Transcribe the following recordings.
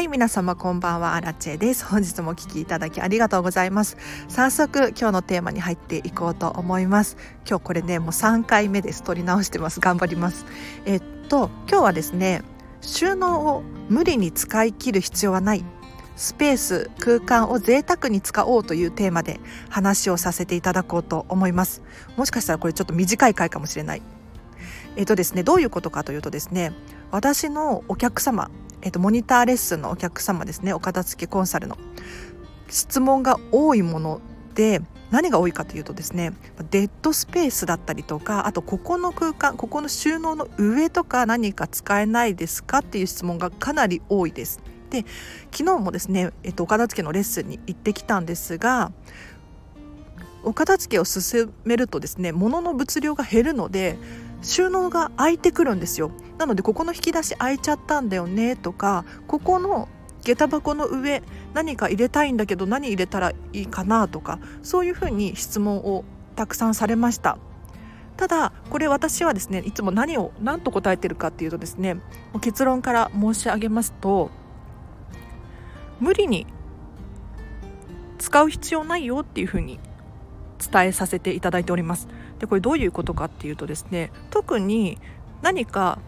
はい皆様こんばんは。アラチェです。本日もお聞きいただきありがとうございます。早速今日のテーマに入っていこうと思います。今日これねもう3回目です取り直してます。頑張ります。えっと今日はですね収納を無理に使い切る必要はない。スペース空間を贅沢に使おうというテーマで話をさせていただこうと思います。もしかしたらこれちょっと短い回かもしれない。えっとですねどういうことかというとですね私のお客様えっと、モニターレッスンのお客様ですねお片付けコンサルの質問が多いもので何が多いかというとですねデッドスペースだったりとかあとここの空間ここの収納の上とか何か使えないですかっていう質問がかなり多いです。で昨日もですね、えっと、お片付けのレッスンに行ってきたんですがお片付けを進めるとですね物の物量が減るので収納が空いてくるんですよ。なのでここの引き出し開いちゃったんだよねとかここの下駄箱の上何か入れたいんだけど何入れたらいいかなとかそういうふうに質問をたくさんされました。ただこれ私はですねいつも何を何と答えてるかっていうとですね結論から申し上げますと無理に使う必要ないよっていうふうに伝えさせていただいております。でこれどういうことかっていうとですね特に何か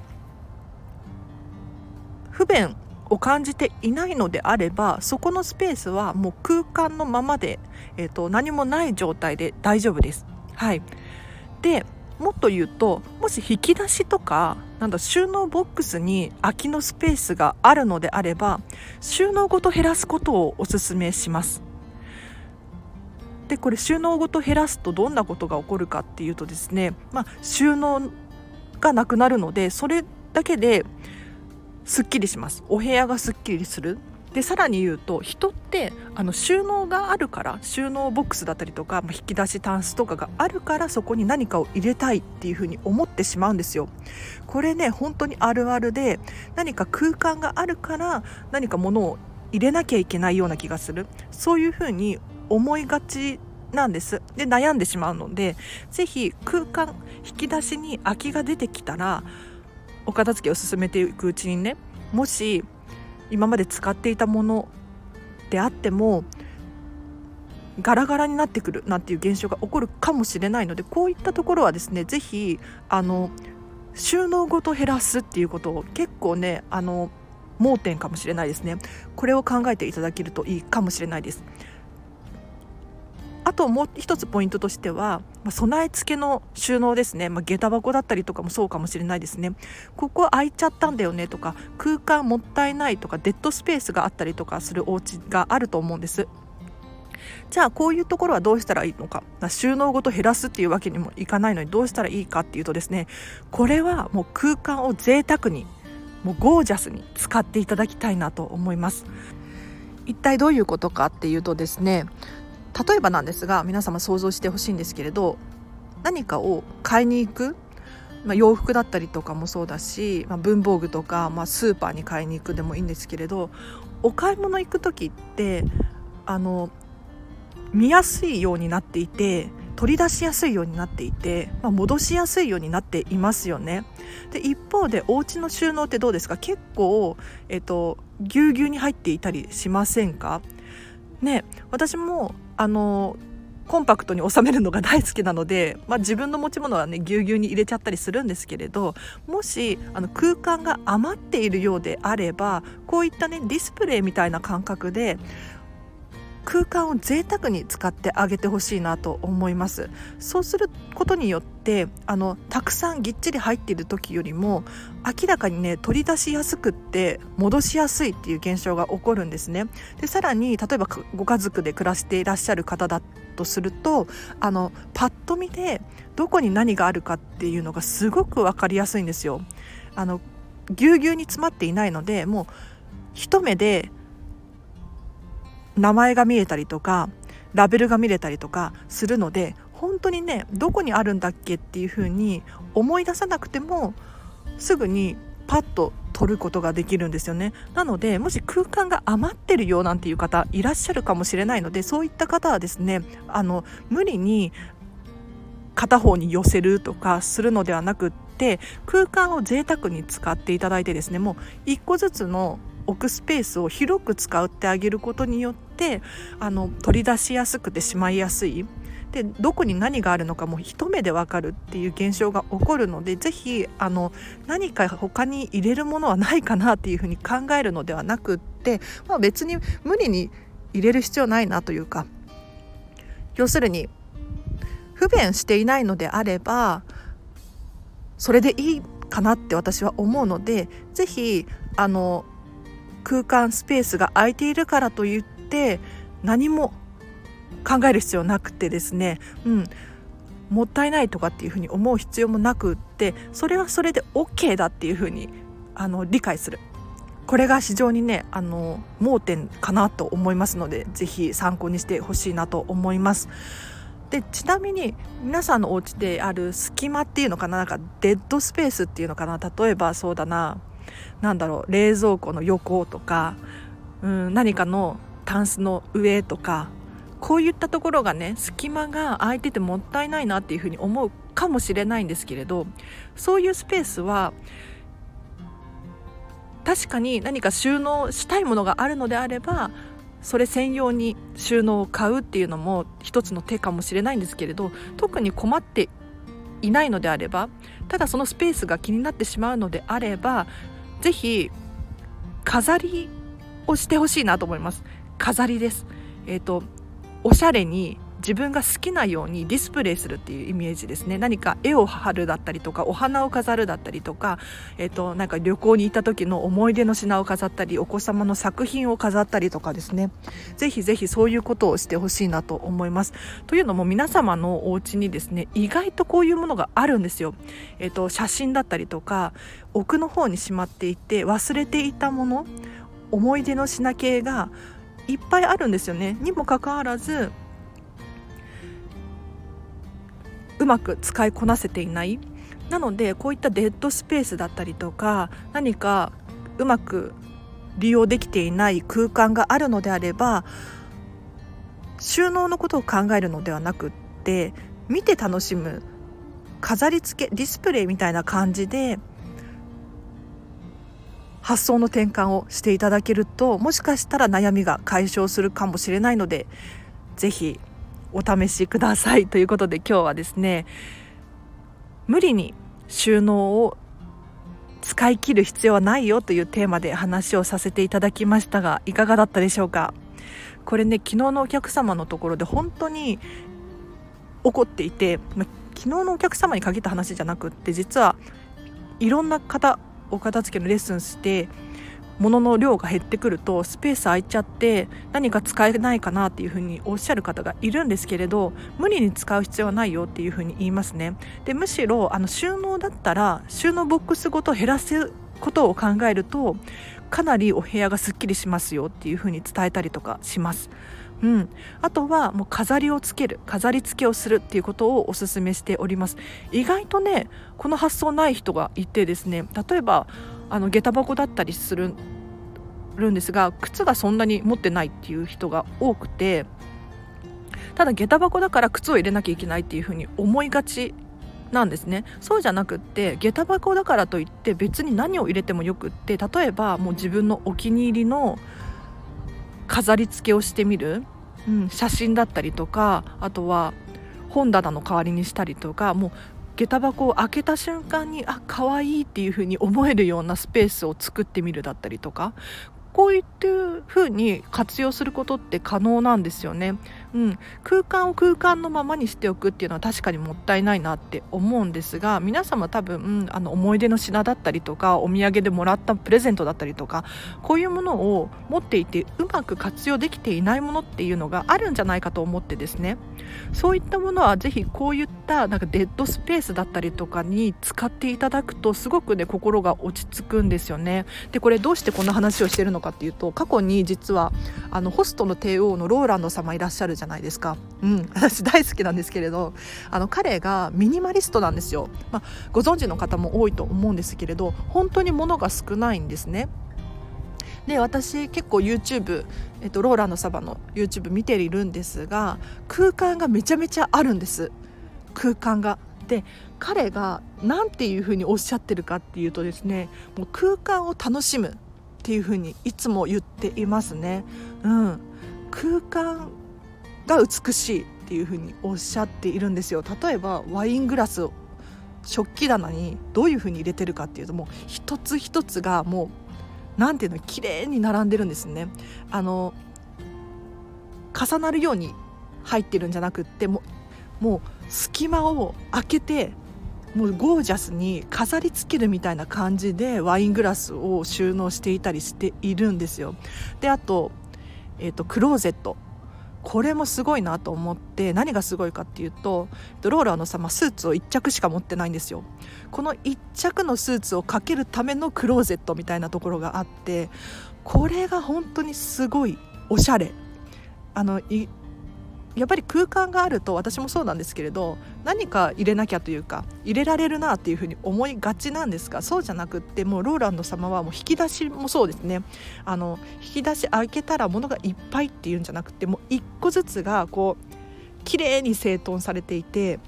不便を感じていないのであればそこのスペースはもう空間のままで、えーと、何もない状態で大丈夫です。はい、でもっと言うともし引き出しとかなんだ収納ボックスに空きのスペースがあるのであれば収納ごと減らすことをおすめします。でこれ収納ごと減らすとどんなことが起こるかっていうとですね、まあ、収納がなくなるのでそれだけですっきりします。お部屋がすっきりする。でさらに言うと人ってあの収納があるから収納ボックスだったりとか、まあ、引き出しタンスとかがあるからそこに何かを入れたいっていうふうに思ってしまうんですよ。これね本当にあるあるで何か空間があるから何か物を入れなきゃいけないような気がする。そういうふうに思いがちなんです。で悩んでしまうので是非空間引き出しに空きが出てきたらお片付けを進めていくうちにねもし今まで使っていたものであってもガラガラになってくるなんていう現象が起こるかもしれないのでこういったところはですね是非あの収納ごと減らすっていうことを結構ねあの盲点かもしれないですね。これを考えていただけるといいかもしれないです。あともう一つポイントとしては、まあ、備え付けの収納ですね、まあ、下駄箱だったりとかもそうかもしれないですね。ここ空いちゃったんだよねとか空間もったいないとかデッドスペースがあったりとかするお家があると思うんです。じゃあこういうところはどうしたらいいのか。収納ごと減らすっていうわけにもいかないのにどうしたらいいかっていうとですねこれはもう空間を贅沢にもうゴージャスに使っていただきたいなと思います。一体どういうことかっていうとですね例えばなんですが皆様想像してほしいんですけれど何かを買いに行く、まあ、洋服だったりとかもそうだし、まあ、文房具とか、まあ、スーパーに買いに行くでもいいんですけれどお買い物行く時ってあの見やすいようになっていて取り出しやすいようになっていて、まあ、戻しやすいようになっていますよね。で一方でお家の収納ってどうですか？結構、えっと、ぎゅうぎゅうに入っていたりしませんか？ね私もあのコンパクトに収めるのが大好きなので、まあ、自分の持ち物はねぎゅうぎゅうに入れちゃったりするんですけれどもしあの空間が余っているようであればこういったねディスプレイみたいな感覚で空間を贅沢に使ってあげてほしいなと思います。そうすることによってあのたくさんぎっちり入っている時よりも明らかにね取り出しやすくって戻しやすいっていう現象が起こるんですね。でさらに例えばご家族で暮らしていらっしゃる方だとするとあのパッと見でどこに何があるかっていうのがすごく分かりやすいんですよ。あのぎゅうぎゅうに詰まっていないのでもう一目で名前が見えたりとかラベルが見れたりとかするので本当にねどこにあるんだっけっていう風に思い出さなくてもすぐにパッと取ることができるんですよね。なのでもし空間が余ってるよなんていう方いらっしゃるかもしれないのでそういった方はですねあの無理に片方に寄せるとかするのではなくって空間を贅沢に使っていただいてですねもう1個ずつの置くスペースを広く使ってあげることによってあの取り出しやすくてしまいやすい。でどこに何があるのかも一目でわかるっていう現象が起こるので是非あの何か他に入れるものはないかなっていうふうに考えるのではなくって、まあ、別に無理に入れる必要ないなというか。要するに不便していないのであればそれでいいかなって私は思うので是非あの空間スペースが空いているからといって何も考える必要なくてですね、うん、もったいないとかっていうふうに思う必要もなくってそれはそれで OK だっていうふうにあの理解するこれが非常にねあの盲点かなと思いますので是非参考にしてほしいなと思います。でちなみに皆さんのお家である隙間っていうのかななんかデッドスペースっていうのかな例えばそうだな何だろう冷蔵庫の横とか、うん、何かのタンスの上とかこういったところがね隙間が空いててもったいないなっていうふうに思うかもしれないんですけれどそういうスペースは確かに何か収納したいものがあるのであればそれ専用に収納を買うっていうのも一つの手かもしれないんですけれど特に困っていないのであればただそのスペースが気になってしまうのであればぜひ飾りをしてほしいなと思います。飾りです。えっ、ー、とおしゃれに自分が好きなようにディスプレイするっていうイメージですね。何か絵を貼るだったりとかお花を飾るだったりとか、えーと、なんか旅行に行った時の思い出の品を飾ったりお子様の作品を飾ったりとかですね。ぜひぜひそういうことをしてほしいなと思います。というのも皆様のお家にですね意外とこういうものがあるんですよ、えーと写真だったりとか奥の方にしまっていて忘れていたもの思い出の品系がいっぱいあるんですよね。にもかかわらずうまく使いこなせていない。なのでこういったデッドスペースだったりとか何かうまく利用できていない空間があるのであれば収納のことを考えるのではなくって見て楽しむ飾り付けディスプレイみたいな感じで発想の転換をしていただけるともしかしたら悩みが解消するかもしれないので是非お試しくださいということで今日はですね無理に収納を使い切る必要はないよというテーマで話をさせていただきましたがいかがだったでしょうか？これね昨日のお客様のところで本当に怒っていて、ま、昨日のお客様に限った話じゃなくって実はいろんな方お片付けのレッスンして物の量が減ってくるとスペース空いちゃって何か使えないかなっていうふうにおっしゃる方がいるんですけれど無理に使う必要はないよっていうふうに言いますね。でむしろあの収納だったら収納ボックスごと減らすことを考えるとかなりお部屋がすっきりしますよっていうふうに伝えたりとかします。うん、あとはもう飾りをつける飾り付けをするっていうことをおすすめしております。意外とねこの発想ない人がいてですね例えばあの下駄箱だったりするんですが靴がそんなに持ってないっていう人が多くてただ下駄箱だから靴を入れなきゃいけないっていうふうに思いがちなんですね。そうじゃなくって下駄箱だからといって別に何を入れてもよくって例えばもう自分のお気に入りの飾り付けをしてみるうん、写真だったりとかあとは本棚の代わりにしたりとかもう下駄箱を開けた瞬間にあ可愛いっていう風に思えるようなスペースを作ってみるだったりとかこういった風に活用することって可能なんですよね。うん、空間を空間のままにしておくっていうのは確かにもったいないなって思うんですが皆様多分、うん、あの思い出の品だったりとかお土産でもらったプレゼントだったりとかこういうものを持っていてうまく活用できていないものっていうのがあるんじゃないかと思ってですねそういったものはぜひこういったなんかデッドスペースだったりとかに使っていただくとすごくね心が落ち着くんですよね。でこれどうしてこんな話をしてるのかっていうと過去に実はあのホストの帝王のローランド様いらっしゃるじゃないですか、うん、私大好きなんですけれどあの彼がミニマリストなんですよ、まあ、ご存知の方も多いと思うんですけれど本当に物が少ないんですね。で私結構 YouTube、えっと、ローランドサバの YouTube 見ているんですが空間がめちゃめちゃあるんです。空間が。で彼が何ていうふうにおっしゃってるかっていうとですねもう空間を楽しむ。っていうふうにいつも言っていますね。うん、空間が美しいっていうふうにおっしゃっているんですよ。例えばワイングラスを食器棚にどういうふうに入れてるかっていうともう一つ一つがもうなんていうの綺麗に並んでるんですね。あの重なるように入ってるんじゃなくってももう隙間を開けてもうゴージャスに飾りつけるみたいな感じでワイングラスを収納していたりしているんですよ。であと,、えーと、クローゼット。これもすごいなと思って何がすごいかっていうとローラーのさ、まあ、スーツを1着しか持ってないんですよ。この1着のスーツをかけるためのクローゼットみたいなところがあってこれが本当にすごいおしゃれ。あのやっぱり空間があると私もそうなんですけれど何か入れなきゃというか入れられるなっていうふうに思いがちなんですがそうじゃなくってもうローランド様はもう引き出しもそうですねあの引き出し開けたら物がいっぱいっていうんじゃなくてもう一個ずつがこう綺麗に整頓されていて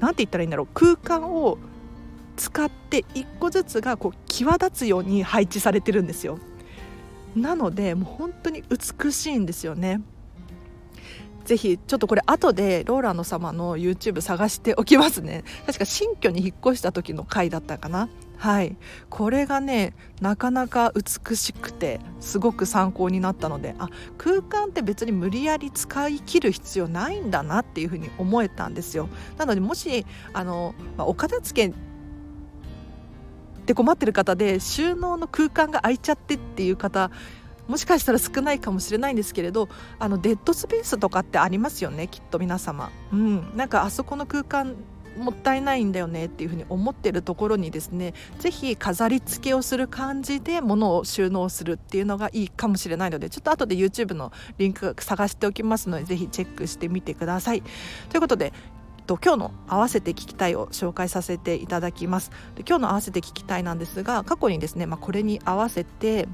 何て言ったらいいんだろう空間を使って一個ずつがこう際立つように配置されてるんですよ。なのでもう本当に美しいんですよね。ぜひちょっとこれ後でローランド様の YouTube 探しておきますね。確か新居に引っ越した時の回だったかな。はい。これがねなかなか美しくてすごく参考になったのであ空間って別に無理やり使い切る必要ないんだなっていうふうに思えたんですよ。なのでもしあの、まあ、お片付けで困ってる方で収納の空間が空いちゃってっていう方もしかしたら少ないかもしれないんですけれどあのデッドスペースとかってありますよねきっと皆様。うん、なんかあそこの空間もったいないんだよねっていうふうに思ってるところにですね是非飾り付けをする感じで物を収納するっていうのがいいかもしれないのでちょっと後で YouTube のリンク探しておきますので是非チェックしてみてください。ということでと今日の合わせて聞きたいを紹介させていただきますで今日の合わせて聞きたいなんですが過去にですね、まあ、これに合わせて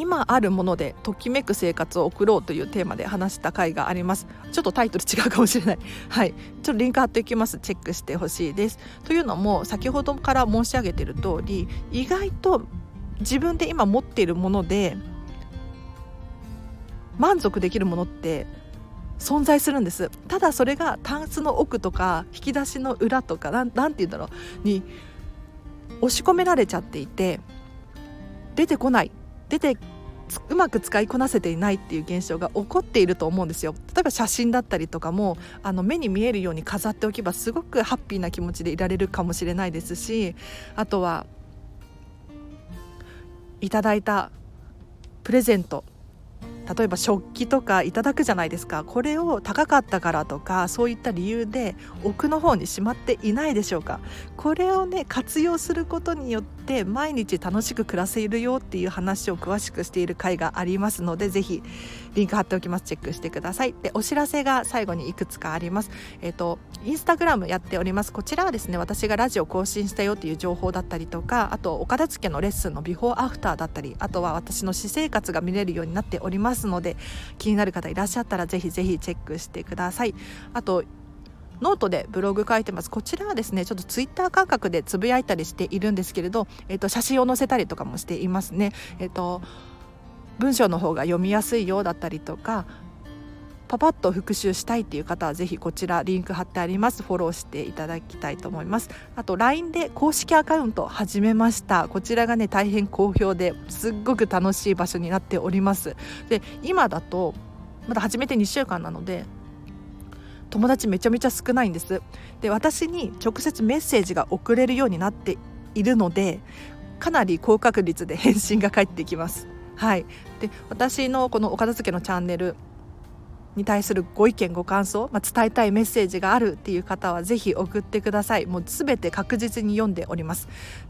今あるものでときめく生活を送ろうというテーマで話した回があります。ちょっとタイトル違うかもしれない。はい。ちょっとリンク貼っておきます。チェックしてほしいです。というのも先ほどから申し上げている通り意外と自分で今持っているもので満足できるものって存在するんです。ただそれがタンスの奥とか引き出しの裏とかなんて言うんだろう。に押し込められちゃっていて出てこない。出てうまく使いこなせていないっていう現象が起こっていると思うんですよ。例えば写真だったりとかもあの目に見えるように飾っておけばすごくハッピーな気持ちでいられるかもしれないですしあとはいただいたプレゼント例えば食器とかいただくじゃないですか。これを高かったからとかそういった理由で奥の方にしまっていないでしょうか。これをね活用することによって毎日楽しく暮らせるよっていう話を詳しくしている回がありますので是非リンク貼っておきます。チェックしてください。でお知らせが最後にいくつかあります。えっ、ー、とインスタグラムやっております。こちらはですね私がラジオ更新したよっていう情報だったりとかあとお片付けのレッスンのビフォーアフターだったりあとは私の私生活が見れるようになっておりますので気になる方いらっしゃったらぜひぜひチェックしてください。あとノートでブログ書いてます。こちらはですねちょっとツイッター感覚でつぶやいたりしているんですけれど、えー、と写真を載せたりとかもしていますね。えっ、と文章の方が読みやすいようだったりとかパパッと復習したいっていう方はぜひこちらリンク貼ってあります。フォローしていただきたいと思います。あと LINE で公式アカウント始めました。こちらがね大変好評ですっごく楽しい場所になっております。で今だとまだ始めて2週間なので友達めちゃめちゃ少ないんです。で私に直接メッセージが送れるようになっているのでかなり高確率で返信が返ってきます。はい。で私のこのお片付けのチャンネルに対するご意見ご感想、まあ、伝えたいメッセージがあるっていう方はぜひ送ってください。もう全て確実に読んでおります。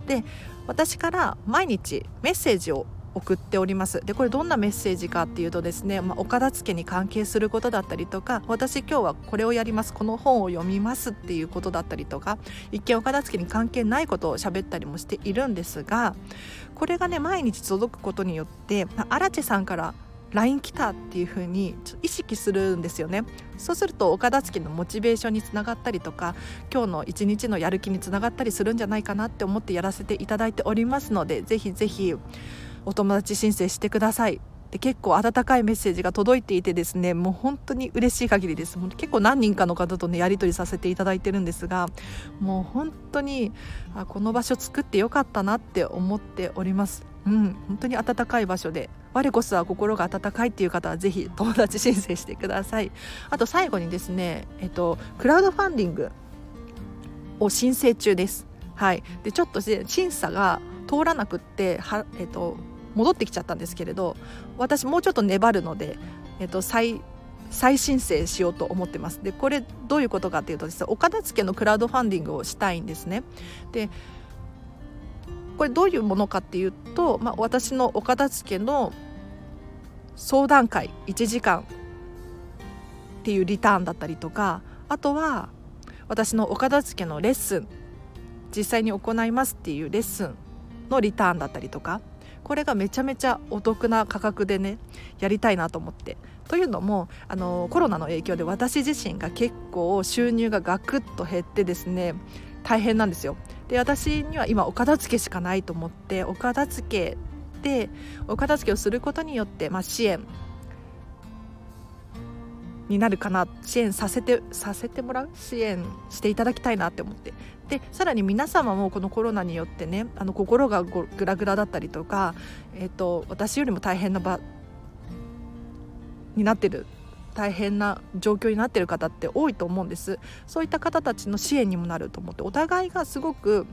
で私から毎日メッセージを送っております。でこれどんなメッセージかっていうとですね、まあ、お片付けに関係することだったりとか私今日はこれをやりますこの本を読みますっていうことだったりとか一見お片付けに関係ないことを喋ったりもしているんですがこれがね毎日届くことによって荒地さんから LINE 来たっていう風に意識するんですよね。そうするとお片付けのモチベーションにつながったりとか今日の一日のやる気につながったりするんじゃないかなって思ってやらせていただいておりますのでぜひぜひお友達申請してください。で結構温かいメッセージが届いていてですねもう本当に嬉しい限りです。結構何人かの方とねやり取りさせていただいてるんですがもう本当にあこの場所作ってよかったなって思っております。うん本当に温かい場所で我こそは心が温かいっていう方はぜひ友達申請してください。あと最後にですねえっとクラウドファンディングを申請中です。はい。でちょっと審査が通らなくってはえっと戻ってきちゃったんですけれど私もうちょっと粘るので、えっと、再再申請しようと思ってます。でこれどういうことかっていうとですねお片付けのクラウドファンディングをしたいんですね。でこれどういうものかっていうと、まあ、私のお片付けの相談会1時間っていうリターンだったりとかあとは私のお片付けのレッスン実際に行いますっていうレッスンのリターンだったりとかこれがめちゃめちゃお得な価格でねやりたいなと思って。というのもあのコロナの影響で私自身が結構収入がガクッと減ってですね大変なんですよ。で私には今お片付けしかないと思ってお片付けでお片付けをすることによって、まあ、支援になるかな支援させてさせてもらう？支援していただきたいなって思ってでさらに皆様もこのコロナによってねあの心がグラグラだったりとか、えーと、私よりも大変な場になってる大変な状況になってる方って多いと思うんです。そういった方たちの支援にもなると思ってお互いがすごく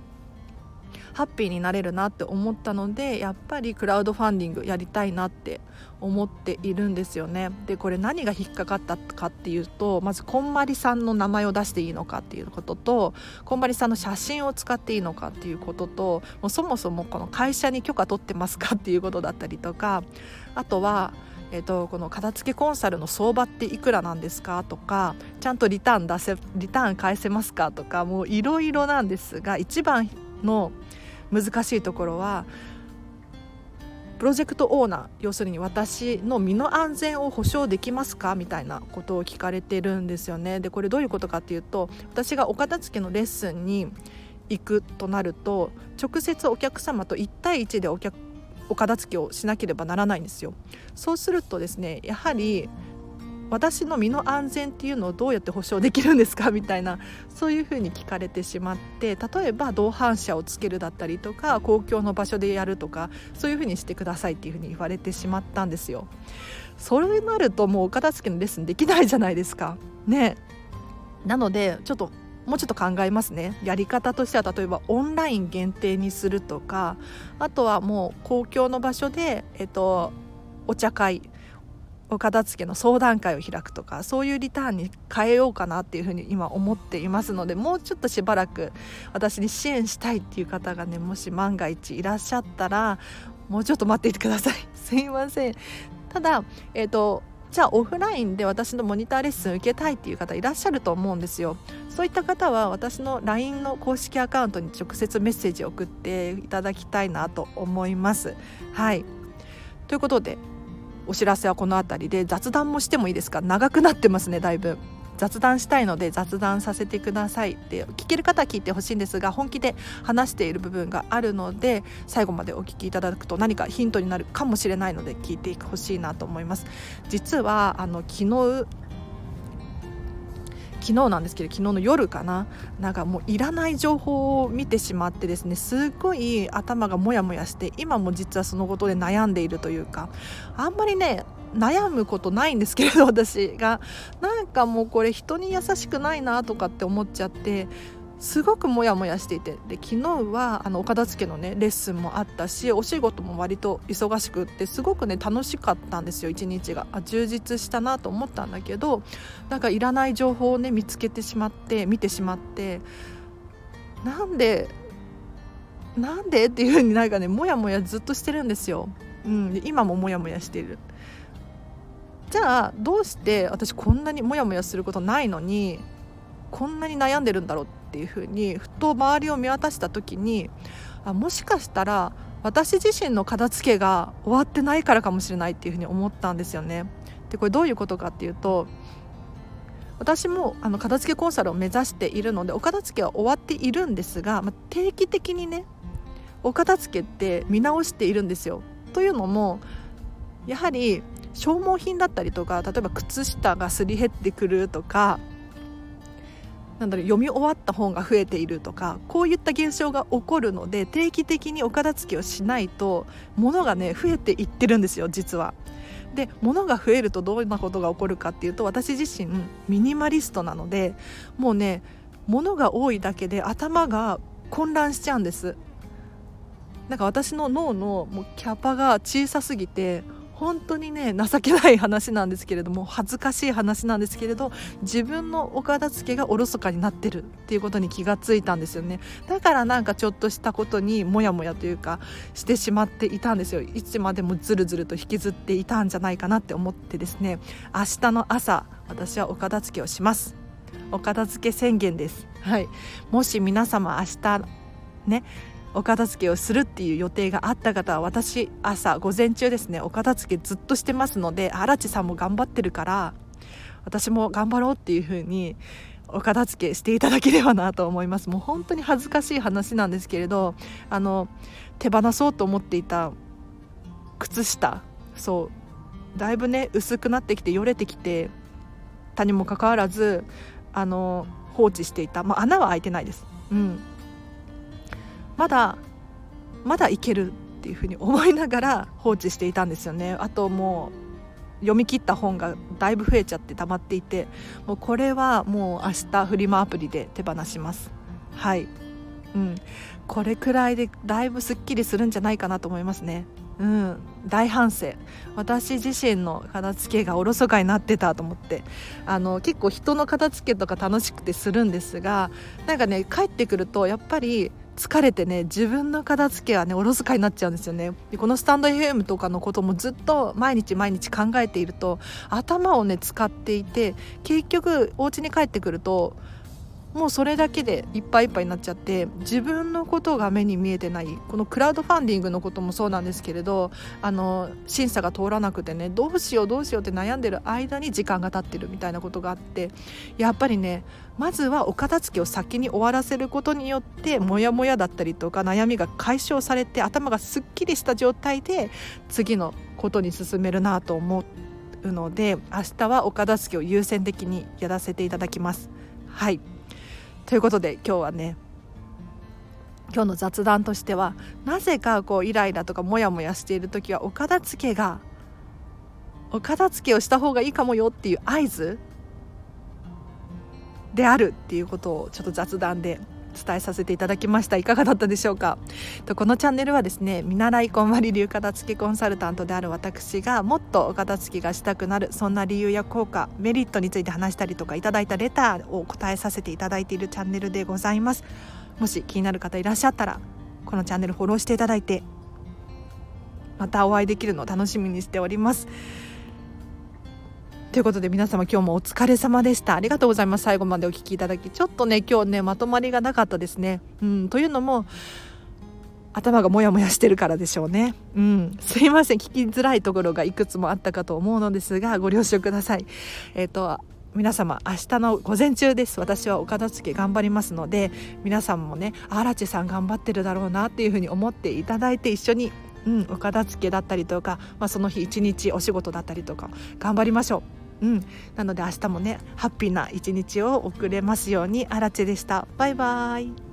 ハッピーになれるなって思ったのでやっぱりクラウドファンディングやりたいなって思っているんですよね。でこれ何が引っかかったかっていうとまずこんまりさんの名前を出していいのかっていうこととこんまりさんの写真を使っていいのかっていうことともうそもそもこの会社に許可取ってますかっていうことだったりとかあとはえーと、この片付けコンサルの相場っていくらなんですかとかちゃんとリターン出せリターン返せますかとかもういろいろなんですが一番の難しいところはプロジェクトオーナー要するに私の身の安全を保証できますかみたいなことを聞かれてるんですよね。でこれどういうことかっていうと私がお片付けのレッスンに行くとなると直接お客様と1対1でお客お片付けをしなければならないんですよ。そうするとですねやはり私の身の安全っていうのをどうやって保証できるんですか？みたいなそういうふうに聞かれてしまって例えば同伴者をつけるだったりとか公共の場所でやるとかそういうふうにしてくださいっていうふうに言われてしまったんですよ。それになるともうお片付けのレッスンできないじゃないですか。ねなのでちょっともうちょっと考えますねやり方としては例えばオンライン限定にするとかあとはもう公共の場所で、えっと、お茶会お片付けの相談会を開くとかそういうリターンに変えようかなっていうふうに今思っていますのでもうちょっとしばらく私に支援したいっていう方がねもし万が一いらっしゃったらもうちょっと待っていてください。すいません。ただえっ、ー、とじゃあオフラインで私のモニターレッスン受けたいっていう方いらっしゃると思うんですよ。そういった方は私の LINE の公式アカウントに直接メッセージを送っていただきたいなと思います。はい。ということでお知らせはこの辺りで雑談もしてもいいですか？長くなってますねだいぶ。雑談したいので雑談させてください。って聞ける方は聞いてほしいんですが本気で話している部分があるので最後までお聞きいただくと何かヒントになるかもしれないので聞いてほしいなと思います。実はあの昨日昨日なんですけど昨日の夜かな。なんかもういらない情報を見てしまってですねすっごい頭がモヤモヤして今も実はそのことで悩んでいるというかあんまりね悩むことないんですけれど私が。なんかもうこれ人に優しくないなとかって思っちゃってすごくモヤモヤしていてで昨日はあのお片付けのねレッスンもあったしお仕事も割と忙しくってすごくね楽しかったんですよ一日が。あ充実したなと思ったんだけどなんかいらない情報をね見つけてしまって見てしまってなんでなんでっていう風になんかねモヤモヤずっとしてるんですよ、うん、今もモヤモヤしてる。じゃあどうして私こんなにモヤモヤすることないのにこんなに悩んでるんだろうってっていうふうにふと周りを見渡した時にあもしかしたら私自身の片付けが終わってないからかもしれないっていうふうに思ったんですよね。でこれどういうことかっていうと私もあの片付けコンサルを目指しているのでお片付けは終わっているんですが、まあ、定期的にねお片付けって見直しているんですよ。というのもやはり消耗品だったりとか例えば靴下がすり減ってくるとかなんだろう読み終わった本が増えているとかこういった現象が起こるので定期的にお片付けをしないと物がね増えていってるんですよ実は。で物が増えるとどんなことが起こるかっていうと私自身ミニマリストなのでもうね物が多いだけで頭が混乱しちゃうんですなんか私の脳のもうキャパが小さすぎて本当にね情けない話なんですけれども恥ずかしい話なんですけれど自分のお片付けがおろそかになってるっていうことに気がついたんですよね。だからなんかちょっとしたことにモヤモヤというかしてしまっていたんですよ。いつまでもずるずると引きずっていたんじゃないかなって思ってですね。明日の朝私はお片付けをします。お片付け宣言です。はい。もし皆様明日ねお片付けをするっていう予定があった方は私朝午前中ですねお片付けずっとしてますので荒地さんも頑張ってるから私も頑張ろうっていう風にお片付けしていただければなと思います。もう本当に恥ずかしい話なんですけれどあの手放そうと思っていた靴下そうだいぶね薄くなってきてよれてきてたにもかかわらずあの放置していた、まあ、穴は開いてないです、うん、まだまだいけるっていうふうに思いながら 放置していたんですよね。あともう読み切った本がだいぶ増えちゃって溜まっていてもうこれはもう明日フリマアプリで手放します。はい。うん。これくらいでだいぶすっきりするんじゃないかなと思いますね。うん、大反省。私自身の片付けがおろそかになってたと思って。あの結構人の片付けとか楽しくてするんですがなんかね帰ってくるとやっぱり疲れてね自分の片付けはねおろそかになっちゃうんですよね。でこのスタンド FM とかのこともずっと毎日毎日考えていると頭をね使っていて結局お家に帰ってくるともうそれだけでいっぱいいっぱいになっちゃって自分のことが目に見えてないこのクラウドファンディングのこともそうなんですけれどあの審査が通らなくてねどうしようどうしようって悩んでる間に時間が経ってるみたいなことがあってやっぱりねまずはお片付けを先に終わらせることによってモヤモヤだったりとか悩みが解消されて頭がすっきりした状態で次のことに進めるなと思うので明日はお片付けを優先的にやらせていただきます。はいということで今日はね今日の雑談としてはなぜかこうイライラとかモヤモヤしている時はお片付けがお片付けをした方がいいかもよっていう合図であるっていうことをちょっと雑談で伝えさせていただきました。いかがだったでしょうか？とこのチャンネルはですね見習いこんまり流片付けコンサルタントである私がもっとお片付けがしたくなるそんな理由や効果メリットについて話したりとかいただいたレターを答えさせていただいているチャンネルでございます。もし気になる方いらっしゃったらこのチャンネルフォローしていただいてまたお会いできるのを楽しみにしております。ということで皆様今日もお疲れ様でしたありがとうございます最後までお聴きいただきちょっとね今日ねまとまりがなかったですねうんというのも頭がモヤモヤしてるからでしょうね。うん。すいません。聞きづらいところがいくつもあったかと思うのですが、ご了承ください。えっ、ー、と、皆様、明日の午前中です。私はお片付け頑張りますので、皆さんもね、荒地さん頑張ってるだろうなっていうふうに思っていただいて一緒にうん、お片付けだったりとか、まあ、その日一日お仕事だったりとか頑張りましょう。うん、なので明日もねハッピーな一日を送れますようにあらちでした。バイバイ。